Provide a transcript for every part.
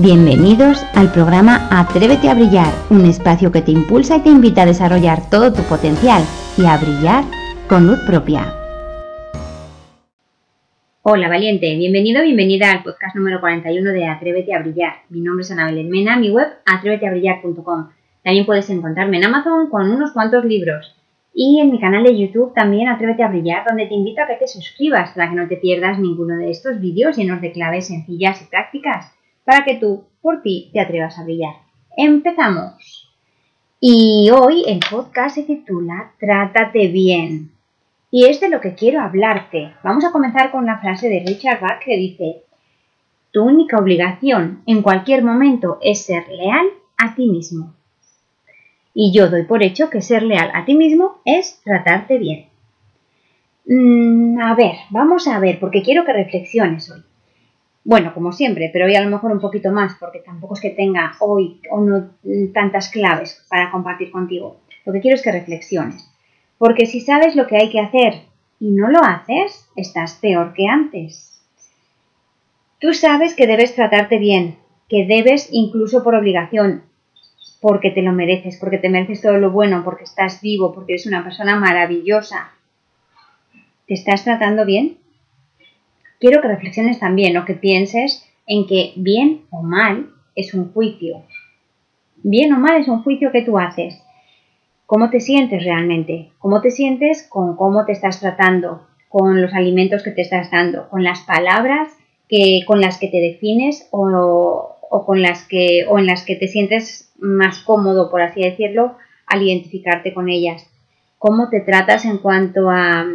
Bienvenidos al programa Atrévete a Brillar, un espacio que te impulsa y te invita a desarrollar todo tu potencial y a brillar con luz propia. Hola valiente, bienvenido, bienvenida al podcast número 41 de Atrévete a Brillar. Mi nombre es Ana Belén Mena, mi web atréveteabrillar.com. También puedes encontrarme en Amazon con unos cuantos libros y en mi canal de YouTube también Atrévete a Brillar, donde te invito a que te suscribas para que no te pierdas ninguno de estos vídeos llenos de claves sencillas y prácticas para que tú, por ti, te atrevas a brillar. Empezamos. Y hoy el podcast se titula Trátate bien. Y es de lo que quiero hablarte. Vamos a comenzar con la frase de Richard Bach que dice, tu única obligación en cualquier momento es ser leal a ti mismo. Y yo doy por hecho que ser leal a ti mismo es tratarte bien. Mm, a ver, vamos a ver, porque quiero que reflexiones hoy. Bueno, como siempre, pero hoy a lo mejor un poquito más, porque tampoco es que tenga hoy o no tantas claves para compartir contigo. Lo que quiero es que reflexiones. Porque si sabes lo que hay que hacer y no lo haces, estás peor que antes. Tú sabes que debes tratarte bien, que debes incluso por obligación, porque te lo mereces, porque te mereces todo lo bueno, porque estás vivo, porque eres una persona maravillosa. ¿Te estás tratando bien? Quiero que reflexiones también o que pienses en que bien o mal es un juicio. Bien o mal es un juicio que tú haces. ¿Cómo te sientes realmente? ¿Cómo te sientes con cómo te estás tratando? Con los alimentos que te estás dando, con las palabras que, con las que te defines o, o con las que, o en las que te sientes más cómodo, por así decirlo, al identificarte con ellas. ¿Cómo te tratas en cuanto a,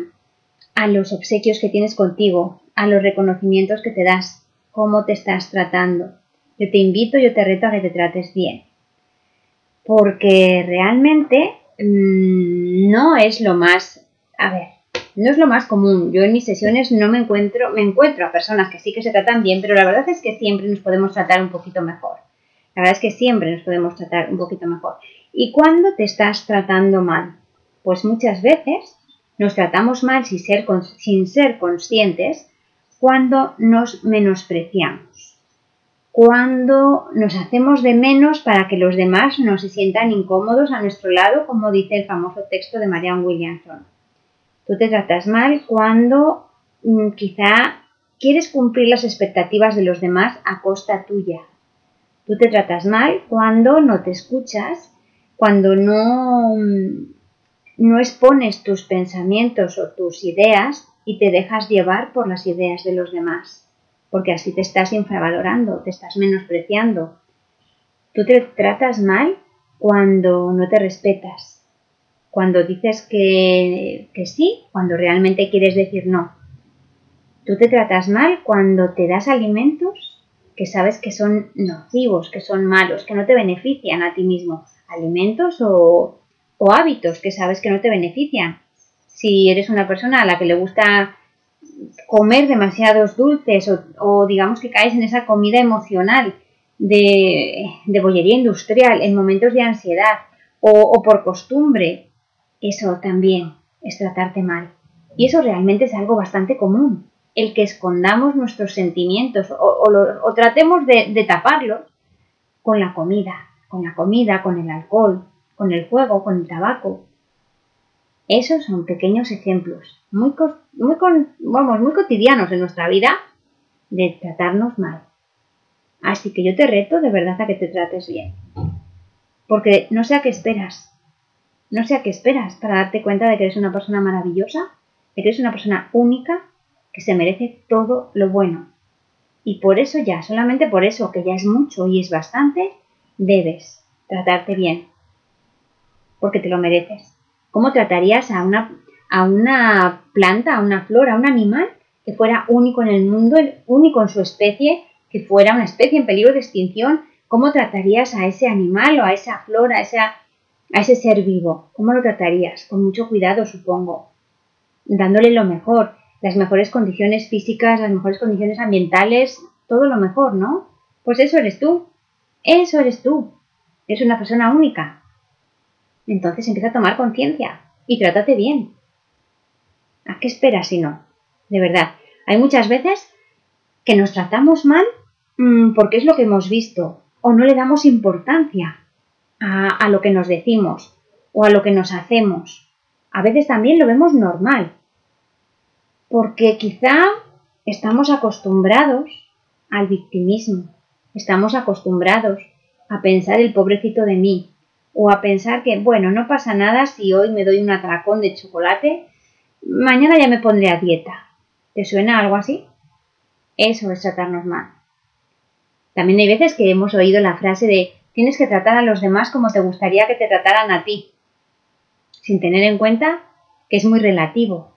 a los obsequios que tienes contigo, a los reconocimientos que te das, cómo te estás tratando. Yo te invito, yo te reto a que te trates bien. Porque realmente mm, no es lo más, a ver, no es lo más común. Yo en mis sesiones no me encuentro, me encuentro a personas que sí que se tratan bien, pero la verdad es que siempre nos podemos tratar un poquito mejor. La verdad es que siempre nos podemos tratar un poquito mejor. ¿Y cuándo te estás tratando mal? Pues muchas veces nos tratamos mal sin ser, sin ser conscientes cuando nos menospreciamos, cuando nos hacemos de menos para que los demás no se sientan incómodos a nuestro lado, como dice el famoso texto de Marianne Williamson. Tú te tratas mal cuando mm, quizá quieres cumplir las expectativas de los demás a costa tuya. Tú te tratas mal cuando no te escuchas, cuando no, mm, no expones tus pensamientos o tus ideas y te dejas llevar por las ideas de los demás, porque así te estás infravalorando, te estás menospreciando. Tú te tratas mal cuando no te respetas, cuando dices que, que sí, cuando realmente quieres decir no. Tú te tratas mal cuando te das alimentos que sabes que son nocivos, que son malos, que no te benefician a ti mismo. Alimentos o, o hábitos que sabes que no te benefician si eres una persona a la que le gusta comer demasiados dulces o, digamos que caes en esa comida emocional de, bollería industrial en momentos de ansiedad o, por costumbre, eso también es tratarte mal. Y eso realmente es algo bastante común, el que escondamos nuestros sentimientos o, o tratemos de, de taparlos con la comida, con la comida, con el alcohol, con el juego, con el tabaco. Esos son pequeños ejemplos muy, muy, vamos, muy cotidianos en nuestra vida de tratarnos mal. Así que yo te reto de verdad a que te trates bien. Porque no sé a qué esperas. No sé a qué esperas para darte cuenta de que eres una persona maravillosa, de que eres una persona única, que se merece todo lo bueno. Y por eso ya, solamente por eso, que ya es mucho y es bastante, debes tratarte bien. Porque te lo mereces. ¿Cómo tratarías a una, a una planta, a una flor, a un animal que fuera único en el mundo, único en su especie, que fuera una especie en peligro de extinción? ¿Cómo tratarías a ese animal o a esa flor, a, a ese ser vivo? ¿Cómo lo tratarías? Con mucho cuidado, supongo. Dándole lo mejor, las mejores condiciones físicas, las mejores condiciones ambientales, todo lo mejor, ¿no? Pues eso eres tú. Eso eres tú. Eres una persona única. Entonces empieza a tomar conciencia y trátate bien. ¿A qué esperas si no? De verdad, hay muchas veces que nos tratamos mal mm, porque es lo que hemos visto, o no le damos importancia a, lo que nos decimos o a lo que nos hacemos. A veces también lo vemos normal, porque quizá estamos acostumbrados al victimismo, estamos acostumbrados a pensar el pobrecito de mí, o a pensar que, bueno, no pasa nada si hoy me doy un atracón de chocolate, mañana ya me pondré a dieta. ¿Te suena algo así? Eso es tratarnos mal. También hay veces que hemos oído la frase de tienes que tratar a los demás como te gustaría que te trataran a ti, sin tener en cuenta que es muy relativo,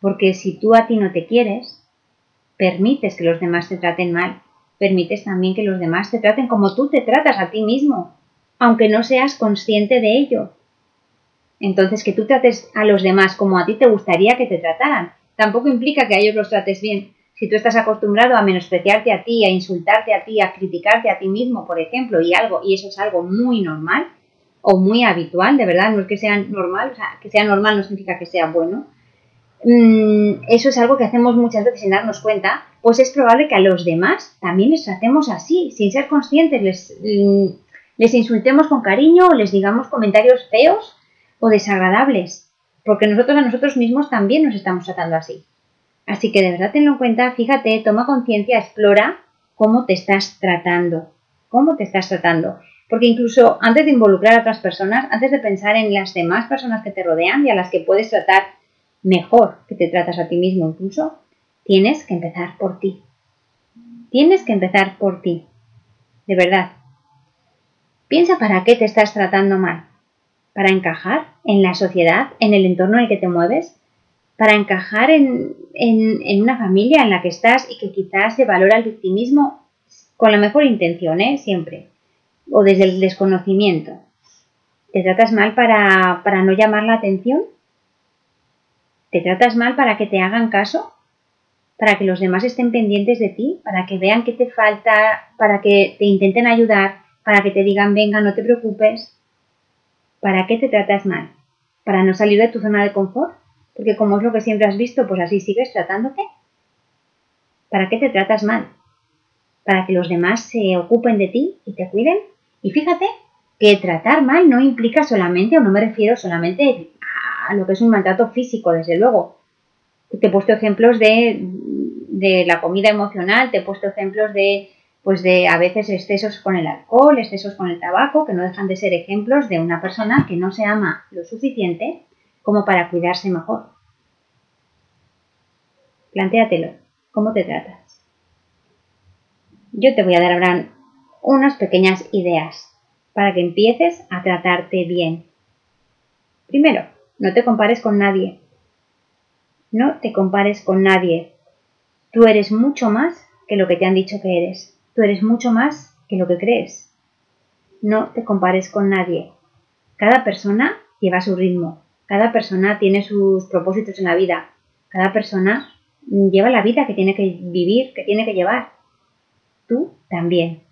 porque si tú a ti no te quieres, permites que los demás te traten mal, permites también que los demás te traten como tú te tratas a ti mismo, aunque no seas consciente de ello. Entonces, que tú trates a los demás como a ti te gustaría que te trataran, tampoco implica que a ellos los trates bien, si tú estás acostumbrado a menospreciarte a ti, a insultarte a ti, a criticarte a ti mismo, por ejemplo, y algo, y eso es algo muy normal o muy habitual, de verdad, no es que sea normal, o sea, que sea normal no significa que sea bueno. Mm, eso es algo que hacemos muchas veces sin darnos cuenta, pues es probable que a los demás también les tratemos así, sin ser conscientes, les, mm, les insultemos con cariño o les digamos comentarios feos o desagradables, porque nosotros a nosotros mismos también nos estamos tratando así. Así que de verdad tenlo en cuenta, fíjate, toma conciencia, explora cómo te estás tratando, cómo te estás tratando. Porque incluso antes de involucrar a otras personas, antes de pensar en las demás personas que te rodean y a las que puedes tratar mejor que te tratas a ti mismo incluso, tienes que empezar por ti. Tienes que empezar por ti. De verdad. Piensa para qué te estás tratando mal. ¿Para encajar en la sociedad, en el entorno en el que te mueves? para encajar en, una familia en la que estás y que quizás se valora el victimismo con la mejor intención, ¿eh? Siempre. O desde el desconocimiento. ¿Te tratas mal para, para no llamar la atención? ¿Te tratas mal para que te hagan caso? ¿Para que los demás estén pendientes de ti? ¿Para que vean qué te falta? ¿Para que te intenten ayudar? ¿Para que te digan, venga, no te preocupes? ¿Para qué te tratas mal? ¿Para no salir de tu zona de confort? Porque como es lo que siempre has visto, pues así sigues tratándote. ¿Para qué te tratas mal? Para que los demás se ocupen de ti y te cuiden. Y fíjate que tratar mal no implica solamente, o no me refiero solamente a lo que es un maltrato físico, desde luego. Te he puesto ejemplos de, de la comida emocional, te he puesto ejemplos de, pues de a veces excesos con el alcohol, excesos con el tabaco, que no dejan de ser ejemplos de una persona que no se ama lo suficiente como para cuidarse mejor. Plantéatelo, ¿cómo te tratas? Yo te voy a dar ahora unas pequeñas ideas para que empieces a tratarte bien. Primero, no te compares con nadie. No te compares con nadie. Tú eres mucho más que lo que te han dicho que eres. Tú eres mucho más que lo que crees. No te compares con nadie. Cada persona lleva su ritmo. Cada persona tiene sus propósitos en la vida. Cada persona lleva la vida que tiene que vivir, que tiene que llevar. Tú también.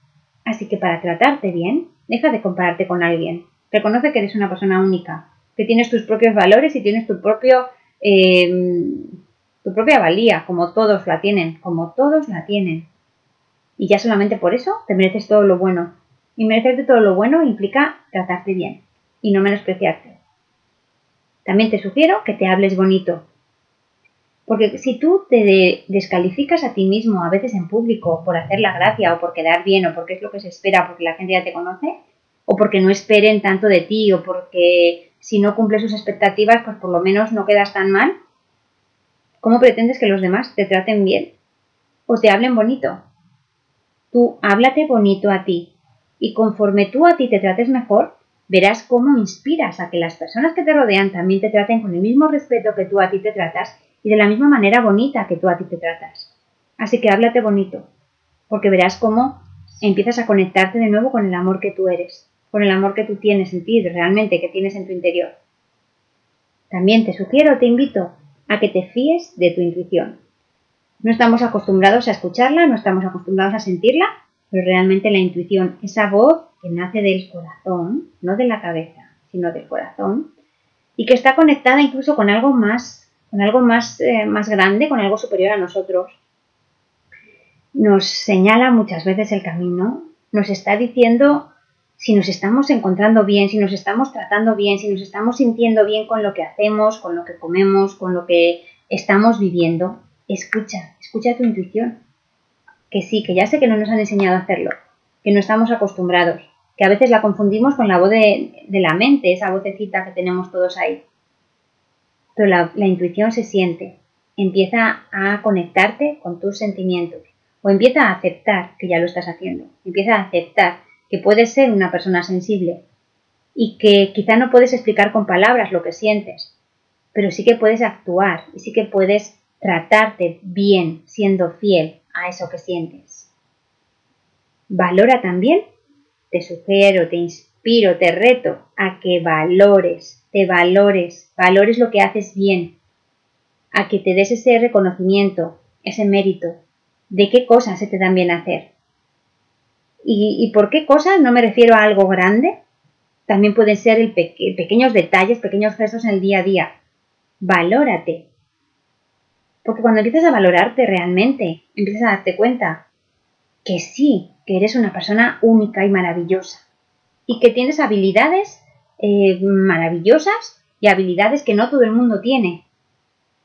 Así que para tratarte bien, deja de compararte con alguien. Reconoce que eres una persona única, que tienes tus propios valores y tienes tu propio eh, tu propia valía, como todos la tienen, como todos la tienen. Y ya solamente por eso te mereces todo lo bueno. Y merecerte todo lo bueno implica tratarte bien y no menospreciarte. También te sugiero que te hables bonito. Porque si tú te descalificas a ti mismo, a veces en público, por hacer la gracia o por quedar bien o porque es lo que se espera porque la gente ya te conoce, o porque no esperen tanto de ti o porque si no cumples sus expectativas, pues por lo menos no quedas tan mal, ¿cómo pretendes que los demás te traten bien o te hablen bonito? Tú háblate bonito a ti y conforme tú a ti te trates mejor, verás cómo inspiras a que las personas que te rodean también te traten con el mismo respeto que tú a ti te tratas y de la misma manera bonita que tú a ti te tratas. Así que háblate bonito, porque verás cómo empiezas a conectarte de nuevo con el amor que tú eres, con el amor que tú tienes en ti, realmente que tienes en tu interior. También te sugiero, te invito a que te fíes de tu intuición. No estamos acostumbrados a escucharla, no estamos acostumbrados a sentirla, pero realmente la intuición, esa voz que nace del corazón, no de la cabeza, sino del corazón, y que está conectada incluso con algo más, con algo más, eh, más grande, con algo superior a nosotros. nos señala muchas veces el camino, nos está diciendo si nos estamos encontrando bien, si nos estamos tratando bien, si nos estamos sintiendo bien con lo que hacemos, con lo que comemos, con lo que estamos viviendo. Escucha, escucha tu intuición. Que sí, que ya sé que no nos han enseñado a hacerlo, que no estamos acostumbrados, que a veces la confundimos con la voz de, la mente, esa vocecita que tenemos todos ahí. Pero la, la intuición se siente, empieza a conectarte con tus sentimientos o empieza a aceptar que ya lo estás haciendo, empieza a aceptar que puedes ser una persona sensible y que quizá no puedes explicar con palabras lo que sientes, pero sí que puedes actuar y sí que puedes tratarte bien siendo fiel a eso que sientes. Valora también, te sugiero, te inspiro, te reto a que valores, te valores, valores lo que haces bien, a que te des ese reconocimiento, ese mérito, de qué cosas se te dan bien hacer. ¿Y, por qué cosas? No me refiero a algo grande. También pueden ser el pequeños detalles, pequeños gestos en el día a día. Valórate. Porque cuando empiezas a valorarte realmente, empiezas a darte cuenta que sí, que eres una persona única y maravillosa. Y que tienes habilidades eh, maravillosas y habilidades que no todo el mundo tiene.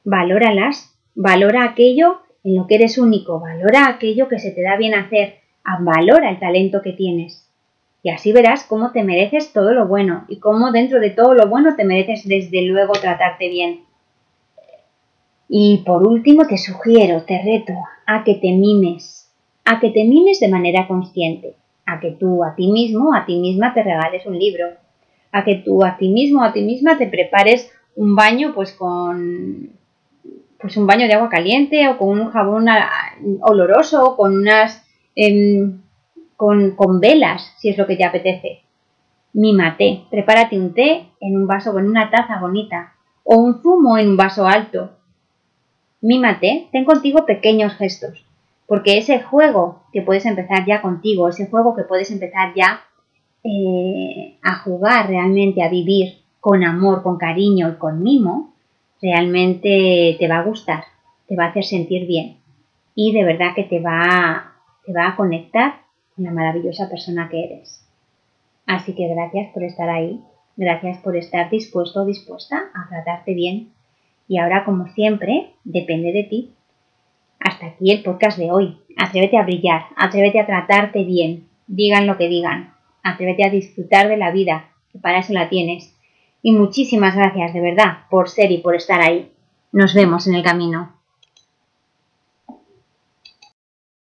Valóralas, valora aquello en lo que eres único, valora aquello que se te da bien hacer, valora el talento que tienes. Y así verás cómo te mereces todo lo bueno y cómo dentro de todo lo bueno te mereces desde luego tratarte bien. Y por último te sugiero, te reto a que te mimes, a que te mimes de manera consciente, a que tú a ti mismo, a ti misma te regales un libro, a que tú a ti mismo, a ti misma te prepares un baño pues con pues un baño de agua caliente o con un jabón oloroso o con unas em, con, con, velas si es lo que te apetece. Mímate, prepárate un té en un vaso en una taza bonita o un zumo en un vaso alto. Mímate, ten contigo pequeños gestos, porque ese juego que puedes empezar ya contigo, ese juego que puedes empezar ya eh, a jugar realmente, a vivir con amor, con cariño y con mimo, realmente te va a gustar, te va a hacer sentir bien y de verdad que te va, te va a conectar con la maravillosa persona que eres. Así que gracias por estar ahí, gracias por estar dispuesto o dispuesta a tratarte bien y ahora como siempre depende de ti. Hasta aquí el podcast de hoy. Atrévete a brillar, atrévete a tratarte bien, digan lo que digan, atrévete a disfrutar de la vida, que para eso la tienes y muchísimas gracias de verdad por ser y por estar ahí. Nos vemos en el camino.